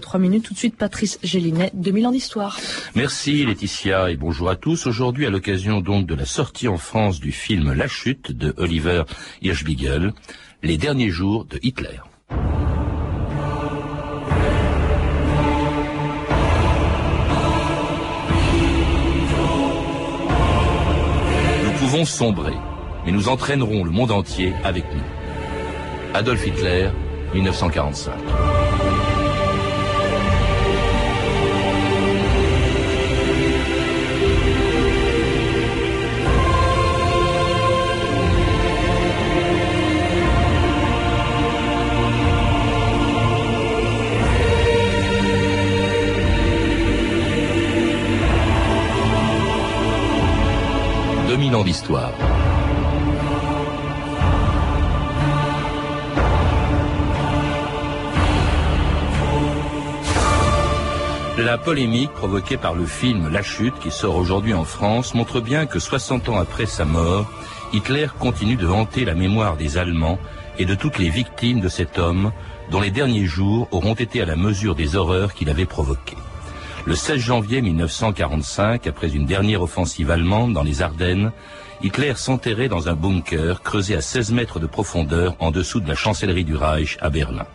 trois minutes tout de suite, Patrice Gélinet, 2000 ans d'histoire. Merci Laetitia et bonjour à tous. Aujourd'hui, à l'occasion donc de la sortie en France du film La Chute de Oliver Hirschbiegel, les derniers jours de Hitler. Nous pouvons sombrer, mais nous entraînerons le monde entier avec nous. Adolf Hitler, 1945. 2000 ans. La polémique provoquée par le film La Chute, qui sort aujourd'hui en France, montre bien que 60 ans après sa mort, Hitler continue de hanter la mémoire des Allemands et de toutes les victimes de cet homme dont les derniers jours auront été à la mesure des horreurs qu'il avait provoquées. Le 16 janvier 1945, après une dernière offensive allemande dans les Ardennes, Hitler s'enterrait dans un bunker creusé à 16 mètres de profondeur en dessous de la chancellerie du Reich à Berlin.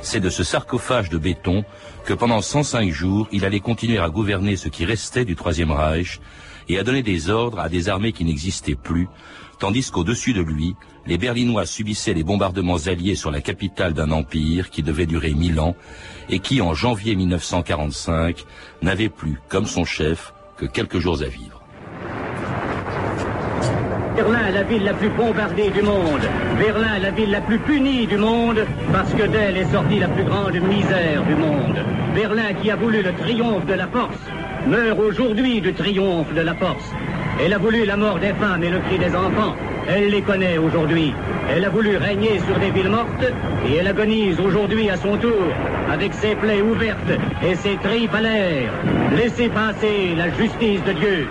C'est de ce sarcophage de béton que pendant 105 jours, il allait continuer à gouverner ce qui restait du Troisième Reich et à donner des ordres à des armées qui n'existaient plus, tandis qu'au-dessus de lui, les Berlinois subissaient les bombardements alliés sur la capitale d'un empire qui devait durer mille ans et qui, en janvier 1945, n'avait plus, comme son chef, que quelques jours à vivre. Berlin, la ville la plus bombardée du monde. Berlin, la ville la plus punie du monde, parce que d'elle est sortie la plus grande misère du monde. Berlin, qui a voulu le triomphe de la force, meurt aujourd'hui du triomphe de la force. Elle a voulu la mort des femmes et le cri des enfants. Elle les connaît aujourd'hui. Elle a voulu régner sur des villes mortes et elle agonise aujourd'hui à son tour avec ses plaies ouvertes et ses tripes à l'air. Laissez passer la justice de Dieu.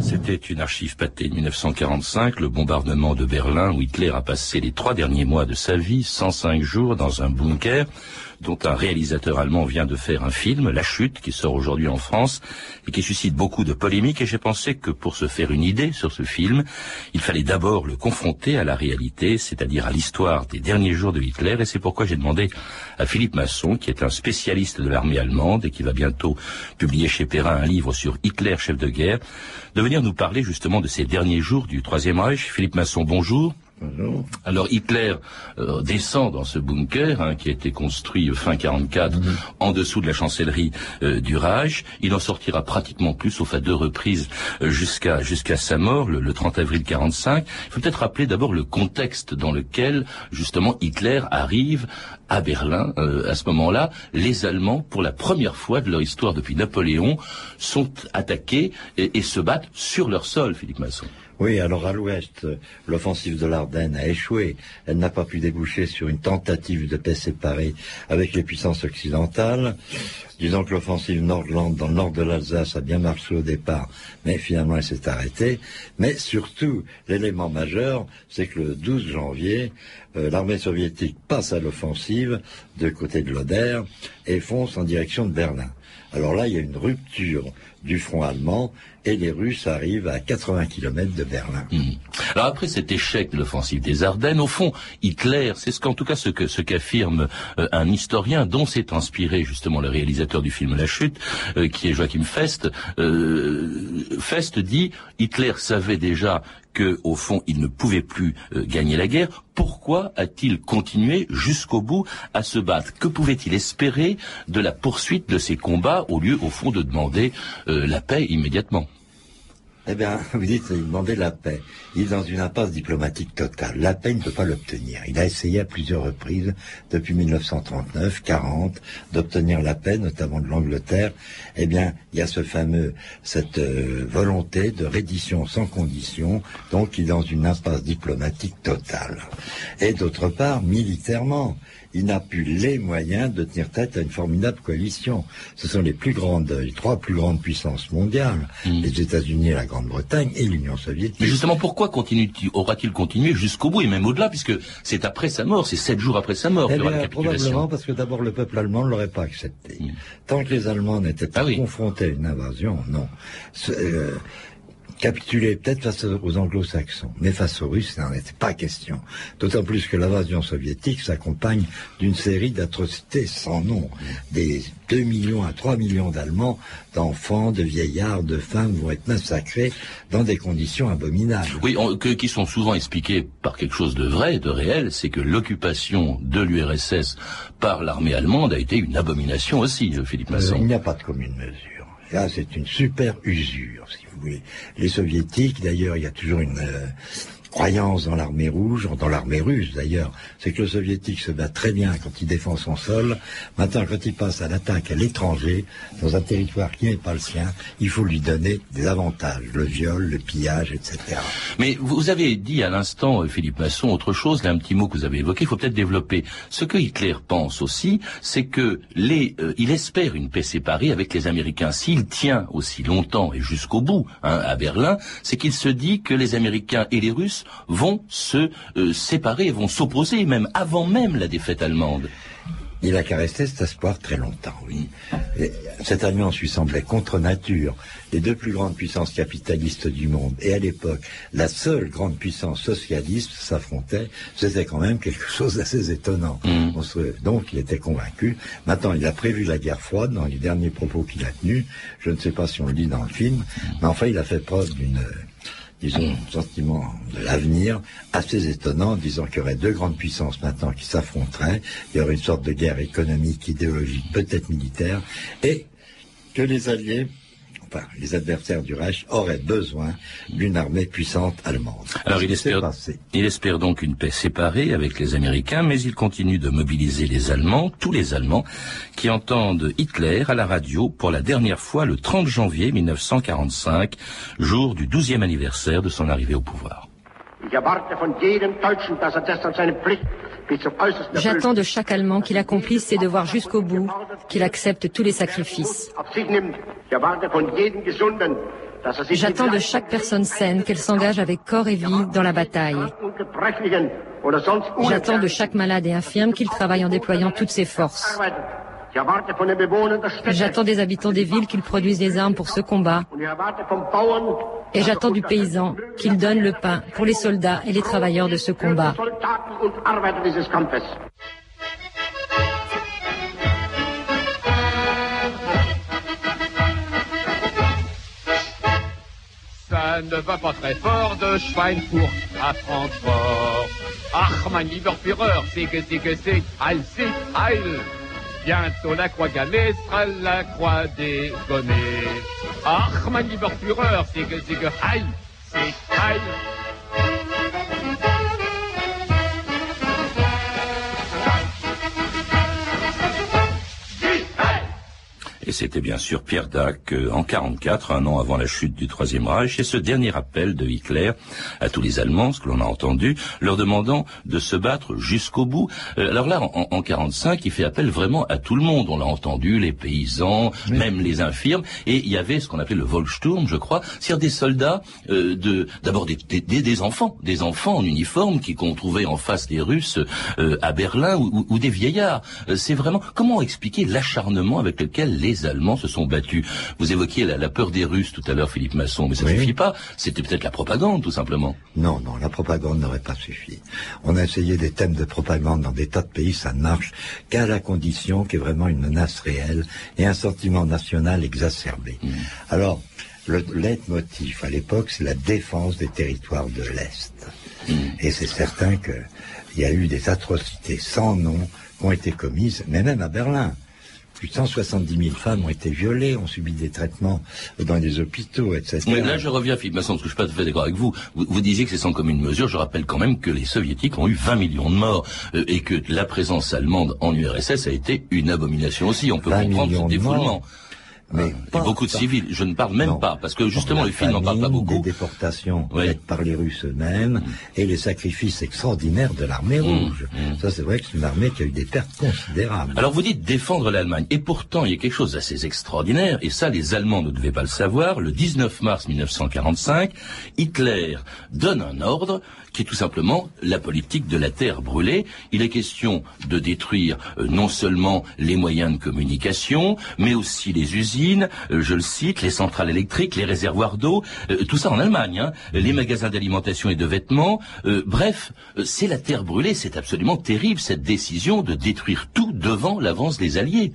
C'était une archive pâtée de 1945, le bombardement de Berlin où Hitler a passé les trois derniers mois de sa vie, 105 jours dans un bunker dont un réalisateur allemand vient de faire un film, La Chute, qui sort aujourd'hui en France et qui suscite beaucoup de polémiques. Et j'ai pensé que pour se faire une idée sur ce film, il fallait d'abord le confronter à la réalité, c'est-à-dire à, l'histoire des derniers jours de Hitler. Et c'est pourquoi j'ai demandé à Philippe Masson, qui est un spécialiste de l'armée allemande et qui va bientôt publier chez Perrin un livre sur Hitler, chef de guerre, de venir nous parler justement de ces derniers jours du Troisième Reich. Philippe Masson, bonjour. Alors Hitler euh, descend dans ce bunker hein, qui a été construit fin 44 mhm. en dessous de la chancellerie euh, du Reich. Il en sortira pratiquement plus, sauf à deux reprises, euh, jusqu'à jusqu'à sa mort, le, 30 avril 45. Il faut peut-être rappeler d'abord le contexte dans lequel justement Hitler arrive à Berlin. à ce moment-là, les Allemands, pour la première fois de leur histoire depuis Napoléon, sont attaqués et, et se battent sur leur sol, Philippe Masson. Oui, alors à l'ouest, l'offensive de l'Ardenne a échoué. Elle n'a pas pu déboucher sur une tentative de paix séparée avec les puissances occidentales. Disons que l'offensive Nordland dans le nord de l'Alsace a bien marché au départ, mais finalement elle s'est arrêtée. Mais surtout, l'élément majeur, c'est que le 12 janvier, euh, l'armée soviétique passe à l'offensive de côté de l'Oder et fonce en direction de Berlin. Alors là, il y a une rupture du front allemand et les Russes arrivent à 80 km de Berlin. Hmm. Alors après cet échec de l'offensive des Ardennes, au fond, Hitler, c'est ce qu'en tout cas ce que ce qu'affirme euh, un historien dont s'est inspiré justement le réalisateur du film La Chute, euh, qui est Joachim Fest. Euh, Fest dit Hitler savait déjà que, au fond, il ne pouvait plus gagner la guerre. Pourquoi a-t-il continué jusqu'au bout à se battre? Que pouvait-il espérer de la poursuite de ces combats au lieu, au fond, de demander la paix immédiatement? Eh bien, vous dites, il demandait la paix. Il est dans une impasse diplomatique totale. La paix, il ne peut pas l'obtenir. Il a essayé à plusieurs reprises, depuis 1939, 40, d'obtenir la paix, notamment de l'Angleterre. Eh bien, il y a ce fameux, cette euh, volonté de reddition sans condition, donc il est dans une impasse diplomatique totale. Et d'autre part, militairement, il n'a plus les moyens de tenir tête à une formidable coalition. Ce sont les plus grandes, les trois plus grandes puissances mondiales, Mm. les États-Unis, la Grande-Bretagne et l'Union soviétique. Mais justement, pourquoi aura-t-il continué jusqu'au bout et même au-delà, puisque c'est après sa mort, c'est sept jours après sa mort Eh qu'il y aura bien, la capitulation. probablement parce que d'abord le peuple allemand ne l'aurait pas accepté. Mm. Tant que les Allemands n'étaient pas Ah oui. confrontés à une invasion, non. Ce- euh, capituler peut-être face aux anglo-saxons, mais face aux Russes, ça n'en était pas question. D'autant plus que l'invasion soviétique s'accompagne d'une série d'atrocités sans nom. Des 2 millions à 3 millions d'Allemands, d'enfants, de vieillards, de femmes vont être massacrés dans des conditions abominables. Oui, on- que- qui sont souvent expliqués par quelque chose de vrai, de réel, c'est que l'occupation de l'URSS par l'armée allemande a été une abomination aussi, Philippe Euh, Masson. il n'y a pas de commune mesure. Là, c'est une super usure, si Les soviétiques, d'ailleurs, il y a toujours une euh, croyance dans l'armée rouge, dans l'armée russe d'ailleurs, c'est que le soviétique se bat très bien quand il défend son sol. Maintenant, quand il passe à l'attaque à l'étranger, dans un territoire qui n'est pas le sien, il faut lui donner des avantages, le viol, le pillage, etc. Mais vous avez dit à l'instant, euh, Philippe Masson, autre chose, là, un petit mot que vous avez évoqué, il faut peut-être développer. Ce que Hitler pense aussi, c'est que euh, il espère une paix séparée avec les Américains. S'il tient aussi longtemps et jusqu'au bout hein, à Berlin, c'est qu'il se dit que les Américains et les Russes vont se euh, séparer, vont s'opposer, même avant même la défaite allemande. Il a qu'à rester cet espoir très longtemps, oui. Et cette alliance lui semblait contre nature. Les deux plus grandes puissances capitalistes du monde, et à l'époque, la seule grande puissance socialiste s'affrontait, c'était quand même quelque chose d'assez étonnant. Mm. On se- donc, il était convaincu. Maintenant, il a prévu la guerre froide dans les derniers propos qu'il a tenus. Je ne sais pas si on le dit dans le film, mais enfin, il a fait preuve d'une disons, sentiment de l'avenir assez étonnant, disant qu'il y aurait deux grandes puissances maintenant qui s'affronteraient, il y aurait une sorte de guerre économique, idéologique, peut-être militaire, et que les alliés, enfin les adversaires du Reich, auraient besoin d'une armée puissante allemande. Alors, il espère-. Il espère donc une paix séparée avec les Américains, mais il continue de mobiliser les Allemands, tous les Allemands, qui entendent Hitler à la radio pour la dernière fois le 30 janvier 1945, jour du 12e anniversaire de son arrivée au pouvoir. Ich erwarte von jedem Deutschen, dass er deshalb seine Pflicht J'attends de chaque Allemand qu'il accomplisse ses devoirs jusqu'au bout, qu'il accepte tous les sacrifices. J'attends de chaque personne saine qu'elle s'engage avec corps et vie dans la bataille. J'attends de chaque malade et infirme qu'il travaille en déployant toutes ses forces. J'attends des habitants des villes qu'ils produisent des armes pour ce combat. Et j'attends du paysan qu'il donne le pain pour les soldats et les travailleurs de ce combat. Ça ne va pas très fort de Schweinfurt à Francfort. Ach, mein lieber Führer, c'est que c'est que c'est, Heil, c'est Heil. Bientôt la croix gammée sera la croix dégommée. Mein lieber Führer, c'est que c'est que Heil, c'est Heil. Et c'était bien sûr Pierre Dac euh, en 44, un an avant la chute du Troisième Reich, et ce dernier appel de Hitler à tous les Allemands, ce que l'on a entendu, leur demandant de se battre jusqu'au bout. Euh, alors là, en, en 45, il fait appel vraiment à tout le monde. On l'a entendu, les paysans, même les infirmes, et il y avait ce qu'on appelait le Volkssturm, je crois, c'est-à-dire des soldats, euh, de d'abord des, des, des- des enfants, des enfants en uniforme qui qu'on trouvait en face des Russes euh, à Berlin ou, ou- ou des vieillards. Euh, c'est vraiment comment expliquer l'acharnement avec lequel les Allemands se sont battus. Vous évoquiez la, la peur des Russes tout à l'heure, Philippe Masson, mais ça Oui. suffit pas. C'était peut-être la propagande, tout simplement. Non, non, la propagande n'aurait pas suffi. On a essayé des thèmes de propagande dans des tas de pays, ça ne marche qu'à la condition qu'il y ait vraiment une menace réelle et un sentiment national exacerbé. Alors, le leitmotiv à l'époque, c'est la défense des territoires de l'Est. Et c'est certain qu'il y a eu des atrocités sans nom qui ont été commises, mais même à Berlin. Plus de 170 000 femmes ont été violées, ont subi des traitements dans les hôpitaux, etc. Mais là, je reviens, Philippe Masson, parce que je suis pas tout à fait d'accord avec vous. vous. vous disiez que c'est sans commune mesure. Je rappelle quand même que les Soviétiques ont eu 20 millions de morts euh, et que la présence allemande en URSS a été une abomination aussi. On peut 20 comprendre ce morts. Mais pas- beaucoup de pas- civils. Je ne parle même Non. pas, parce que justement le film n'en parle pas beaucoup. Des déportations Oui. faites par les Russes eux-mêmes et les sacrifices extraordinaires de l'armée rouge. mmh. Ça, c'est vrai que c'est une armée qui a eu des pertes considérables. Alors vous dites défendre l'Allemagne, et pourtant il y a quelque chose d'assez extraordinaire, et ça les Allemands ne devaient pas le savoir. Le 19 mars 1945, Hitler donne un ordre qui est tout simplement la politique de la terre brûlée. Il est question de détruire euh, non seulement les moyens de communication, mais aussi les usines, euh, je le cite, les centrales électriques, les réservoirs d'eau, euh, tout ça en Allemagne, hein, les magasins d'alimentation et de vêtements. bref, c'est la terre brûlée, c'est absolument terrible cette décision de détruire tout devant l'avance des Alliés.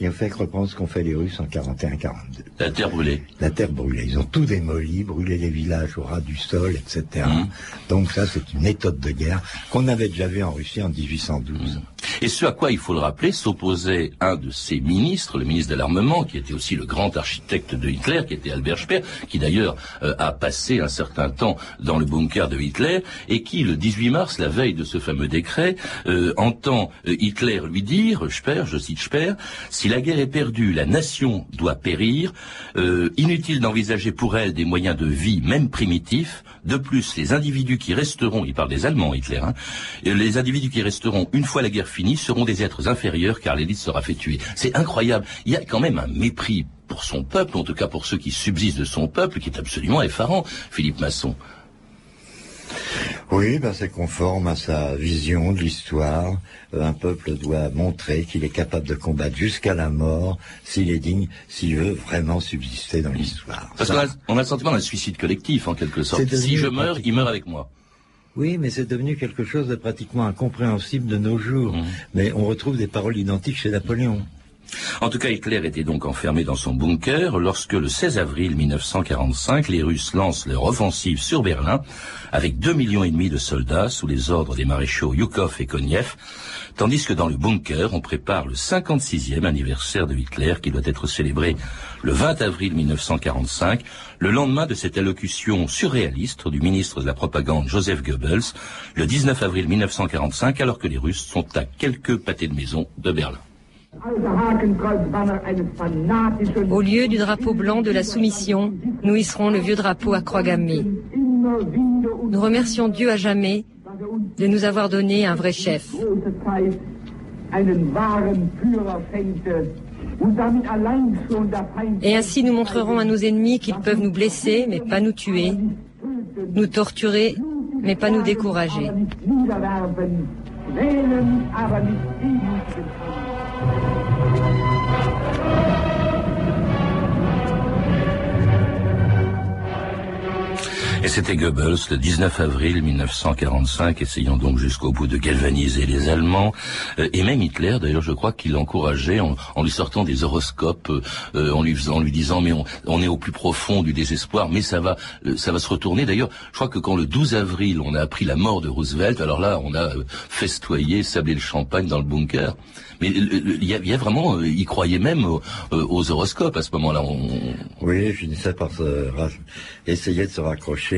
Il faut faire reprendre ce qu'ont fait les Russes en 41-42. La terre brûlée. La terre brûlée. Ils ont tout démoli, brûlé les villages au ras du sol, etc. Mmh. Donc ça, c'est une méthode de guerre qu'on avait déjà vue en Russie en 1812. Et ce à quoi, il faut le rappeler, s'opposait un de ses ministres, le ministre de l'Armement, qui était aussi le grand architecte de Hitler, qui était Albert Speer, qui d'ailleurs euh, a passé un certain temps dans le bunker de Hitler, et qui, le 18 mars, la veille de ce fameux décret, euh, entend euh, Hitler lui dire, Speer, je cite Speer, si la guerre est perdue, la nation doit périr, inutile d'envisager pour elle des moyens de vie, même primitifs, de plus, les individus qui resteront, il parle des Allemands, Hitler, hein, les individus qui resteront une fois la guerre finie seront des êtres inférieurs car l'élite sera fait tuer. C'est incroyable. Il y a quand même un mépris pour son peuple, en tout cas pour ceux qui subsistent de son peuple, qui est absolument effarant, Philippe Masson. Oui, ben c'est conforme à sa vision de l'histoire. Un peuple doit montrer qu'il est capable de combattre jusqu'à la mort s'il est digne, s'il veut vraiment subsister dans l'histoire. Parce qu'on a, on a le sentiment d'un suicide collectif, en quelque sorte. Si je meurs, il meurt avec moi. Oui, mais c'est devenu quelque chose de pratiquement incompréhensible de nos jours. Mmh. Mais on retrouve des paroles identiques chez Napoléon. En tout cas, Hitler était donc enfermé dans son bunker lorsque le 16 avril 1945, les Russes lancent leur offensive sur Berlin avec deux millions et demi de soldats sous les ordres des maréchaux Yukov et Koniev, tandis que dans le bunker, on prépare le 56e anniversaire de Hitler qui doit être célébré le 20 avril 1945, le lendemain de cette allocution surréaliste du ministre de la propagande Joseph Goebbels, le 19 avril 1945, alors que les Russes sont à quelques pâtés de maison de Berlin. Au lieu du drapeau blanc de la soumission, nous hisserons le vieux drapeau à croix gammée. Nous remercions Dieu à jamais de nous avoir donné un vrai chef. Et ainsi nous montrerons à nos ennemis qu'ils peuvent nous blesser, mais pas nous tuer, nous torturer, mais pas nous décourager. Thank you. Et c'était Goebbels le 19 avril 1945, essayant donc jusqu'au bout de galvaniser les Allemands. Euh, et même Hitler, d'ailleurs, je crois qu'il l'encourageait en, en lui sortant des horoscopes, euh, en, lui, faisant- en lui disant mais on, on est au plus profond du désespoir, mais ça va, euh, ça va se retourner. D'ailleurs, je crois que quand le 12 avril on a appris la mort de Roosevelt, alors là on a euh, festoyé, sablé le champagne dans le bunker. Mais euh, il y, y a vraiment, il croyait même aux, aux horoscopes à ce moment-là. On, Oui, il finissait par se essayer de se raccrocher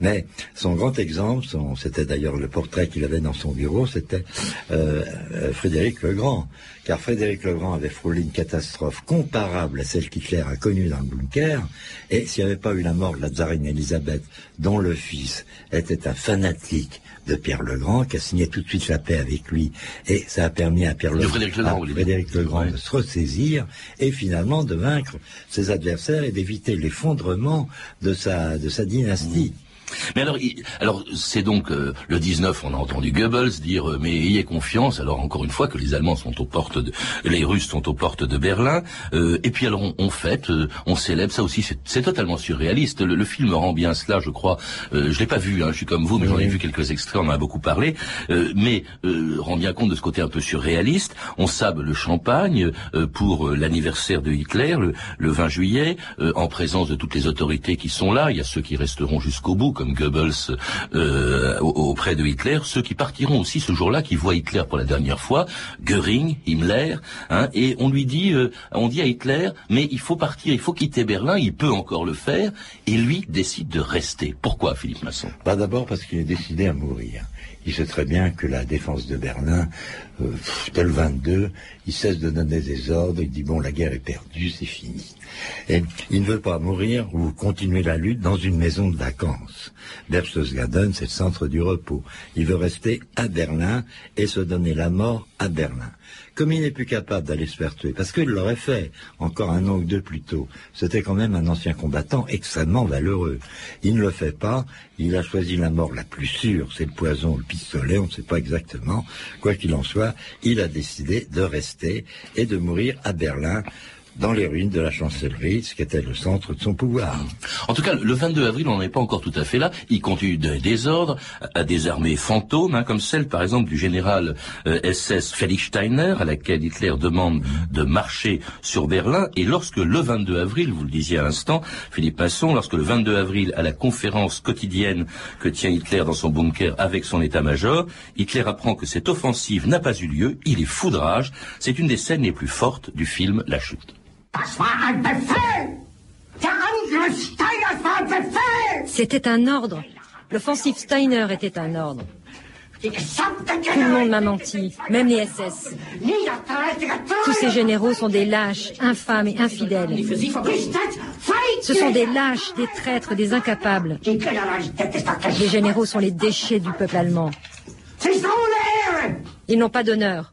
Mais son grand exemple, c'était d'ailleurs le portrait qu'il avait dans son bureau, c'était euh, euh, Frédéric le Grand. Car Frédéric le Grand avait frôlé une catastrophe comparable à celle qu'Hitler a connue dans le bunker. Et s'il n'y avait pas eu la mort de la tsarine Elisabeth, dont le fils était un fanatique de Pierre le Grand, qui a signé tout de suite la paix avec lui, et ça a permis à Pierre De le, Frédéric à de se ressaisir et finalement de vaincre ses adversaires et d'éviter l'effondrement de sa, de sa dynastie. Mais alors, alors c'est donc euh, le 19, on a entendu Goebbels dire euh, mais ayez confiance. Alors encore une fois que les Allemands sont aux portes, de, les Russes sont aux portes de Berlin. Euh, et puis alors on, on fête, euh, on célèbre. Ça aussi, c'est totalement surréaliste. Le, le film rend bien cela, je crois. Euh, je l'ai pas vu, hein, je suis comme vous, mais j'en ai vu quelques extraits, on en a beaucoup parlé. Euh, mais euh, rend bien compte de ce côté un peu surréaliste. On sable le champagne euh, pour l'anniversaire de Hitler, le, le 20 juillet, euh, en présence de toutes les autorités qui sont là. Il y a ceux qui resteront jusqu'au bout, comme Goebbels euh, auprès de Hitler, ceux qui partiront aussi ce jour-là, qui voient Hitler pour la dernière fois, Göring, Himmler, hein, et on lui dit, euh, on dit à Hitler, mais il faut partir, il faut quitter Berlin, il peut encore le faire, et lui décide de rester. Pourquoi, Philippe Masson? Bah D'abord parce qu'il est décidé à mourir. Il sait très bien que la défense de Berlin, euh, le 22, il cesse de donner des ordres, il dit bon, la guerre est perdue, c'est fini. Et il ne veut pas mourir ou continuer la lutte dans une maison de vacances. Berchtesgaden, c'est le centre du repos. Il veut rester à Berlin et se donner la mort à Berlin. Comme il n'est plus capable d'aller se faire tuer, parce qu'il l'aurait fait encore un an ou deux plus tôt, c'était quand même un ancien combattant extrêmement valeureux. Il ne le fait pas, il a choisi la mort la plus sûre, c'est le poison, le pistolet, on ne sait pas exactement. Quoi qu'il en soit, il a décidé de rester et de mourir à Berlin dans les ruines de la chancellerie, ce qui était le centre de son pouvoir. En tout cas, le 22 avril, on n'est pas encore tout à fait là. Il continue de désordre à des armées fantômes, hein, comme celle, par exemple, du général SS euh, Felix Steiner, à laquelle Hitler demande de marcher sur Berlin. Et lorsque le 22 avril, vous le disiez à l'instant, Philippe Masson, lorsque le 22 avril, à la conférence quotidienne que tient Hitler dans son bunker avec son état-major, Hitler apprend que cette offensive n'a pas eu lieu. Il est foudrage. C'est une des scènes les plus fortes du film La Chute. C'était un ordre. L'offensive Steiner était un ordre. Tout le monde m'a menti, même les SS. Tous ces généraux sont des lâches, infâmes et infidèles. Ce sont des lâches, des traîtres, des incapables. Les généraux sont les déchets du peuple allemand. Ils n'ont pas d'honneur.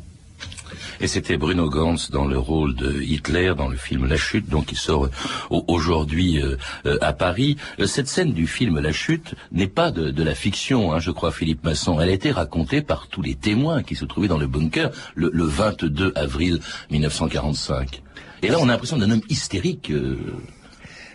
Et c'était Bruno Gantz dans le rôle de Hitler dans le film La Chute, donc qui sort aujourd'hui euh, euh, à Paris. Euh, cette scène du film La Chute n'est pas de, la fiction, hein, je crois, Philippe Masson. Elle a été racontée par tous les témoins qui se trouvaient dans le bunker le, 22 avril 1945. Et là, on a l'impression d'un homme hystérique.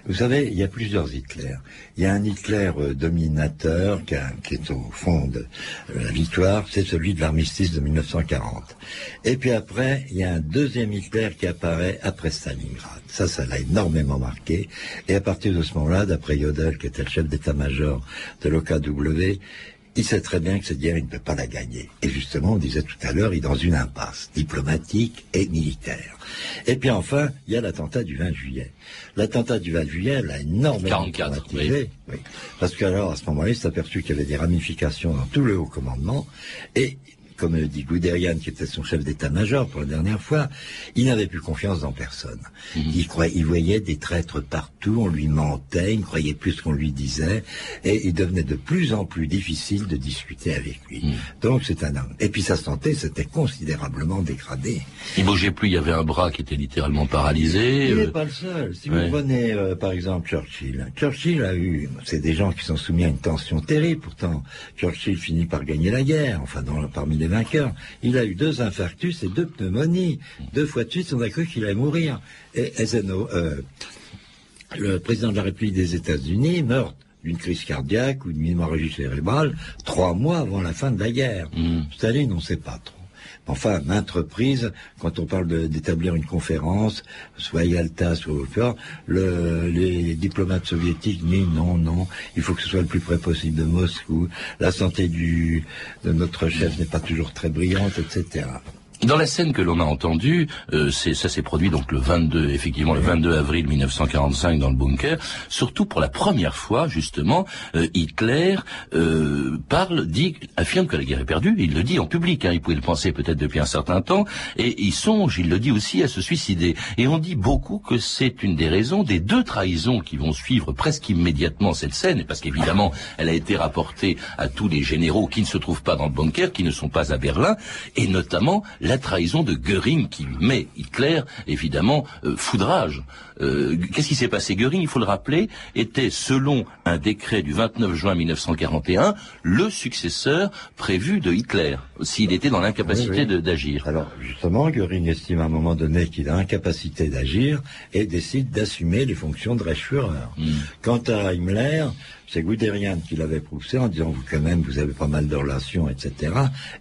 Vous savez, il y a plusieurs Hitler. Il y a un Hitler euh, dominateur qui, est au fond de euh, la victoire, c'est celui de l'armistice de 1940. Et puis après, il y a un deuxième Hitler qui apparaît après Stalingrad. Ça, ça l'a énormément marqué. Et à partir de ce moment-là, d'après Yodel, qui était le chef d'état-major de l'OKW, il sait très bien que cette guerre, il ne peut pas la gagner. Et justement, on disait tout à l'heure, il est dans une impasse diplomatique et militaire. Et puis enfin, il y a l'attentat du 20 juillet. L'attentat du 20 juillet l'a énormément 44, oui. Parce qu'alors, à ce moment-là, il s'est aperçu qu'il y avait des ramifications dans tout le haut commandement, et comme dit Guderian, qui était son chef d'état-major pour la dernière fois, il n'avait plus confiance dans personne. Mhm. Il, croyait, il voyait des traîtres partout, on lui mentait, il ne croyait plus ce qu'on lui disait, et il devenait de plus en plus difficile de discuter avec lui. Mhm. Donc c'est un homme. Et puis sa santé s'était considérablement dégradée. Il bougeait plus, il y avait un bras qui était littéralement paralysé. Il n'est euh, pas le seul. Si vous prenez euh, par exemple Churchill, Churchill a eu, c'est des gens qui sont soumis à une tension terrible, pourtant Churchill finit par gagner la guerre, enfin dans, parmi les vainqueurs. Il a eu deux infarctus et deux pneumonies. Deux fois de suite, on a cru qu'il allait mourir. Et euh, le président de la République des États-Unis meurt d'une crise cardiaque ou d'une hémorragie cérébrale trois mois avant la fin de la guerre. Mm. Staline, on ne sait pas trop. Enfin, maintes reprises, quand on parle d'établir une conférence, soit à Yalta, soit au le, les diplomates soviétiques disent non, non, il faut que ce soit le plus près possible de Moscou. La santé de notre chef n'est pas toujours très brillante, etc. Dans la scène que l'on a entendue, euh, ça s'est produit donc le 22, effectivement le 22 avril 1945 dans le bunker. Surtout pour la première fois, justement, euh, Hitler euh, parle, dit, affirme que la guerre est perdue. Il le dit en public. Hein, il pouvait le penser peut-être depuis un certain temps, et il songe, il le dit aussi, à se suicider. Et on dit beaucoup que c'est une des raisons des deux trahisons qui vont suivre presque immédiatement cette scène, parce qu'évidemment, elle a été rapportée à tous les généraux qui ne se trouvent pas dans le bunker, qui ne sont pas à Berlin, et notamment la trahison de Göring qui met Hitler, évidemment, euh, foudrage. Euh, qu'est-ce qui s'est passé Göring, il faut le rappeler, était, selon un décret du 29 juin 1941, le successeur prévu de Hitler, s'il était dans l'incapacité d'agir. Alors, justement, Göring estime à un moment donné qu'il a incapacité d'agir et décide d'assumer les fonctions de Reichsführer. Hmm. Quant à Himmler, c'est Guderian qui l'avait poussé en disant, vous quand même, vous avez pas mal de relations, etc.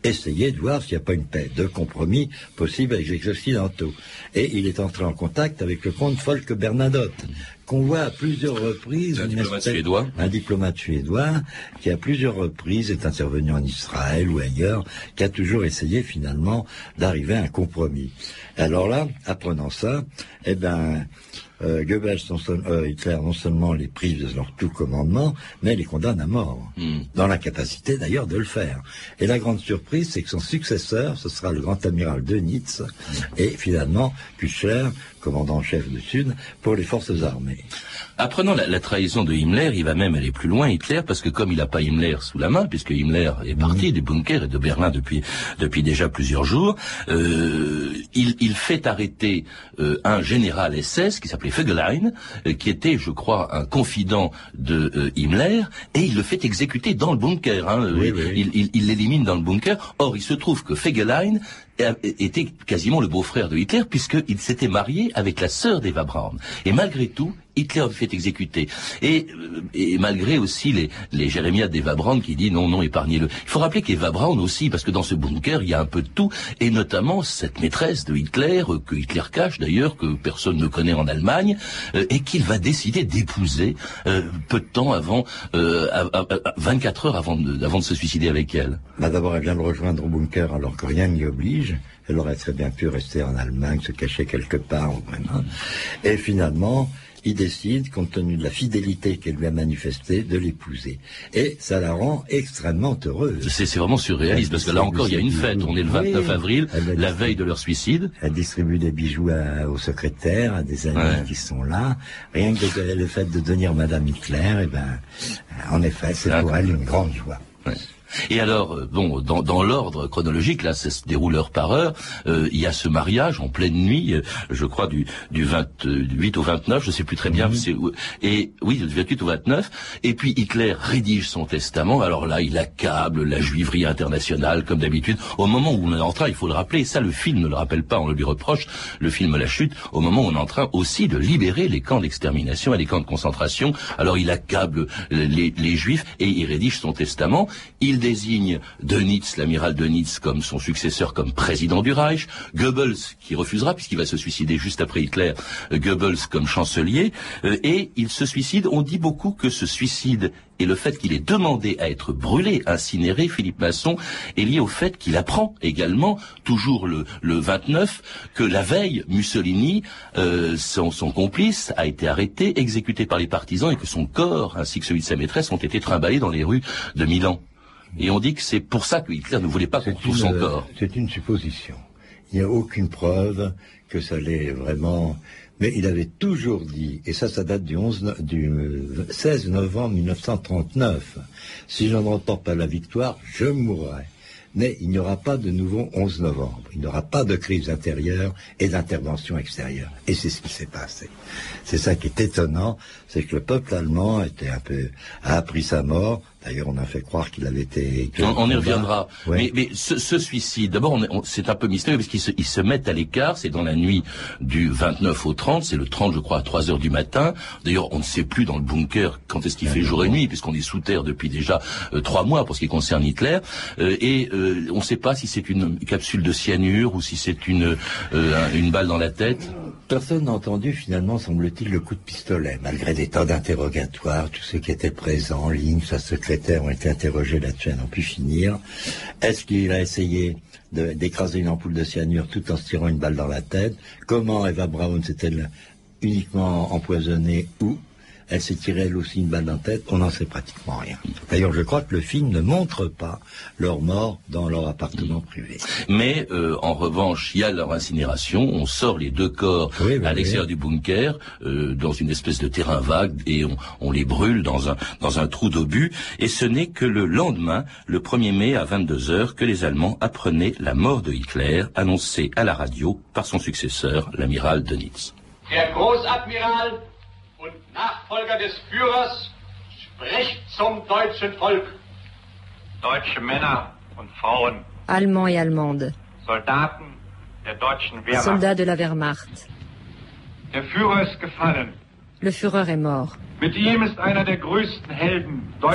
Essayez de voir s'il n'y a pas une paix de compromis possible avec les Occidentaux. Et il est entré en contact avec le comte Folke Bernadotte, qu'on voit à plusieurs reprises. Un diplomate espèce- suédois. Un diplomate suédois qui à plusieurs reprises est intervenu en Israël ou ailleurs, qui a toujours essayé finalement d'arriver à un compromis. Alors là, apprenant ça, eh ben, euh, Goebbels, non seul- euh, Hitler, non seulement les prive de leur tout commandement, mais les condamne à mort, Hmm. dans la capacité d'ailleurs de le faire. Et la grande surprise, c'est que son successeur, ce sera le grand amiral de Nitz, et finalement Kuchler, commandant en chef du Sud, pour les forces armées. Apprenant la, la trahison de Himmler, il va même aller plus loin, Hitler, parce que comme il n'a pas Himmler sous la main, puisque Himmler est parti du bunker et de Berlin depuis depuis déjà plusieurs jours, euh, il, il fait arrêter euh, un général SS qui s'appelait Fegelein, euh, qui était, je crois, un confident de euh, Himmler, et il le fait exécuter dans le bunker. hein. Oui, il oui. il- l'élimine dans le bunker. Or, il se trouve que Fegelein était quasiment le beau-frère de Hitler, puisqu'il s'était marié avec la sœur d'Eva Braun. Et malgré tout, Hitler le fait exécuter. Et, euh, et malgré aussi les, les jérémiades d'Eva Braun qui dit non, non, épargnez-le. Il faut rappeler qu'Eva Braun aussi, parce que dans ce bunker, il y a un peu de tout, et notamment cette maîtresse de Hitler, euh, que Hitler cache d'ailleurs, que personne ne connaît en Allemagne, euh, et qu'il va décider d'épouser euh, peu de temps avant, euh, à- à- à- 24 heures avant de, avant de se suicider avec elle. Bah, D'abord, elle vient le rejoindre au bunker alors que rien n'y oblige. Elle aurait très bien pu rester en Allemagne, se cacher quelque part. Vraiment. Et finalement, il décide, compte tenu de la fidélité qu'elle lui a manifestée, de l'épouser. Et ça la rend extrêmement heureuse. C'est vraiment surréaliste, parce que là encore, il y a une fête. On est le 29 Oui. avril, la veille de leur suicide. Elle distribue des bijoux à- aux secrétaires, à des amis Ouais. qui sont là. Rien que de- le fait de devenir Madame Hitler, eh ben, en effet, c'est pour elle une grande joie. Ouais. Et alors, euh, bon, dans, dans l'ordre chronologique, là, ça se déroule heure par heure. euh, il y a ce mariage en pleine nuit, euh, je crois du du 28 au 29, je sais plus très bien. c'est- Et oui, du 28 au 29. Et puis Hitler rédige son testament. Alors là, il accable la juiverie internationale comme d'habitude. Au moment où on est en train, il faut le rappeler, ça le film ne le rappelle pas, on le lui reproche. Le film La Chute, au moment où on est en train aussi de libérer les camps d'extermination et les camps de concentration. Alors il accable les, les juifs et il rédige son testament. Il désigne Dönitz, l'amiral Dönitz, comme son successeur, comme président du Reich. Goebbels, qui refusera puisqu'il va se suicider juste après Hitler, euh, Goebbels comme chancelier. Euh, et il se suicide. On dit beaucoup que ce suicide et le fait qu'il ait demandé à être brûlé, incinéré, Philippe Masson, est lié au fait qu'il apprend également, toujours le, le 29, que la veille, Mussolini, euh, son, son complice, a été arrêté, exécuté par les partisans et que son corps, ainsi que celui de sa maîtresse, ont été trimballés dans les rues de Milan. Et on dit que c'est pour ça que Hitler ne voulait pas qu'on retrouve son une- corps. C'est une supposition. Il n'y a aucune preuve que ça l'ait vraiment. Mais il avait toujours dit, et ça, ça date du, 11, no- du euh, 16 novembre 1939, si je ne remporte pas la victoire, je mourrai. Mais il n'y aura pas de nouveau 11 novembre. Il n'y aura pas de crise intérieure et d'intervention extérieure. Et c'est ce qui s'est passé. C'est ça qui est étonnant, c'est que le peuple allemand était un peu a appris sa mort. D'ailleurs, on a fait croire qu'il avait été. On, on y reviendra. Ouais. Mais, mais ce, ce suicide, d'abord, c'est un peu mystérieux parce qu'ils se, se mettent à l'écart. C'est dans la nuit du 29 au 30. C'est le 30, je crois, à 3 heures du matin. D'ailleurs, on ne sait plus dans le bunker quand est-ce qu'il fait jour et nuit, puisqu'on est sous terre depuis déjà euh, trois mois pour ce qui concerne Hitler. Euh, et euh, on ne sait pas si c'est une capsule de cyanure ou si c'est une euh, un- une balle dans la tête. Personne n'a entendu finalement, semble-t-il, le coup de pistolet, malgré des tas d'interrogatoires, tous ceux qui étaient présents en ligne, sa secrétaire ont été interrogés là-dessus à n'en plus finir. Est-ce qu'il a essayé d'écraser une ampoule de cyanure tout en se tirant une balle dans la tête? Comment Eva Braun s'est-elle uniquement empoisonnée elle s'est tirée elle aussi une balle dans la tête On n'en sait pratiquement rien. D'ailleurs, je crois que le film ne montre pas leur mort dans leur appartement privé. Mais euh, en revanche, il y a leur incinération. On sort les deux corps Oui, à l'extérieur oui. du bunker, euh, dans une espèce de terrain vague, et on, on les brûle dans un dans un trou d'obus. Et ce n'est que le lendemain, le 1er mai à 22 heures, que les Allemands apprenaient la mort de Hitler, annoncée à la radio par son successeur, l'amiral Dönitz. Der Großadmiral und Nachfolger des Führers spricht zum deutschen Volk. Deutsche Männer und Frauen, Allemands et Allemandes, Soldaten der deutschen Wehrmacht. soldats de la Wehrmacht. Der Führer ist gefallen. Le Führer est mort.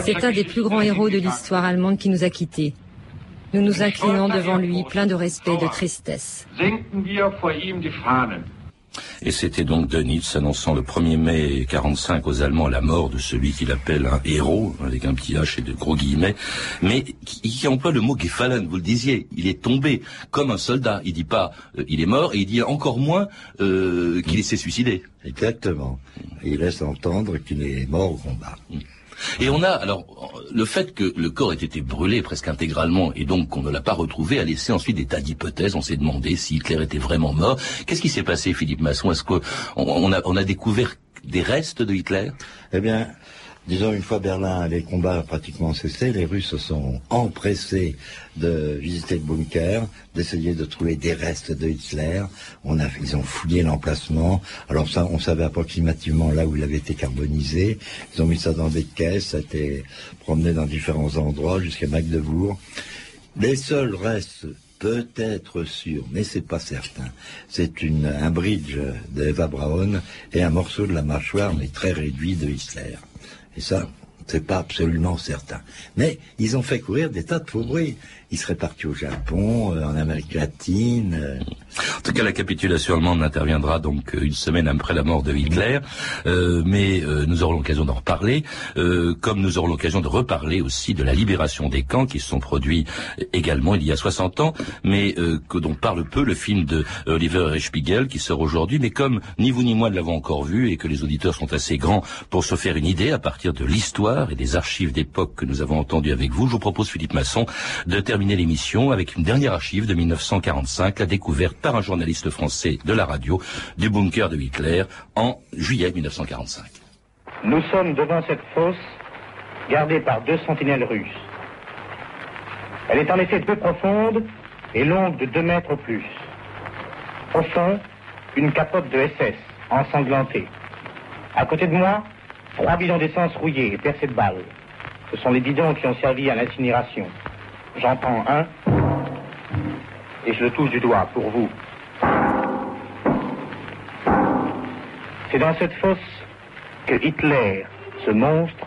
C'est un des plus grands héros de l'histoire allemande qui nous a quittés. Nous nous inclinons devant lui, plein de respect et de tristesse. Et c'était donc Dönitz annonçant le 1er mai 45 aux Allemands la mort de celui qu'il appelle un héros, avec un petit H et de gros guillemets, mais qui, emploie le mot gefallen, vous le disiez, il est tombé comme un soldat. Il dit pas euh, il est mort et il dit encore moins euh, qu'il s'est suicidé. Exactement. il laisse entendre qu'il est mort au combat. Et on a, alors, le fait que le corps ait été brûlé presque intégralement et donc qu'on ne l'a pas retrouvé a laissé ensuite des tas d'hypothèses. On s'est demandé si Hitler était vraiment mort. Qu'est-ce qui s'est passé, Philippe Masson? Est-ce qu'on on a, on a découvert des restes de Hitler? Eh bien, Disons, une fois Berlin, les combats pratiquement cessé, les Russes se sont empressés de visiter le bunker, d'essayer de trouver des restes de Hitler. Ils ont fouillé l'emplacement. Alors ça, on savait approximativement là où il avait été carbonisé. Ils ont mis ça dans des caisses, ça a été promené dans différents endroits jusqu'à Magdebourg. Les seuls restes peut-être sûrs, mais c'est pas certain. C'est un bridge d'Eva Braun et un morceau de la mâchoire, mais très réduit de Hitler. Et ça, c'est pas absolument certain. Mais ils ont fait courir des tas de faux bruits il serait parti au Japon, euh, en Amérique latine. Euh. En tout cas, la capitulation allemande interviendra donc euh, une semaine après la mort de Hitler, mais nous aurons l'occasion d'en reparler, comme nous aurons l'occasion de reparler aussi de la libération des camps qui se sont produits également il y a 60 ans, mais que dont parle peu le film de Oliver Spiegel qui sort aujourd'hui, mais comme ni vous ni moi ne l'avons encore vu et que les auditeurs sont assez grands pour se faire une idée à partir de l'histoire et des archives d'époque que nous avons entendues avec vous, je vous propose Philippe Masson de terminer l'émission avec une dernière archive de 1945, la découverte par un journaliste français de la radio du bunker de Hitler en juillet 1945. Nous sommes devant cette fosse gardée par deux sentinelles russes. Elle est en effet peu profonde et longue de deux mètres au plus. Au fond, une capote de SS ensanglantée. À côté de moi, trois bidons d'essence rouillés et percés de balles. Ce sont les bidons qui ont servi à l'incinération. J'entends un et je le touche du doigt pour vous. C'est dans cette fosse que Hitler, ce monstre,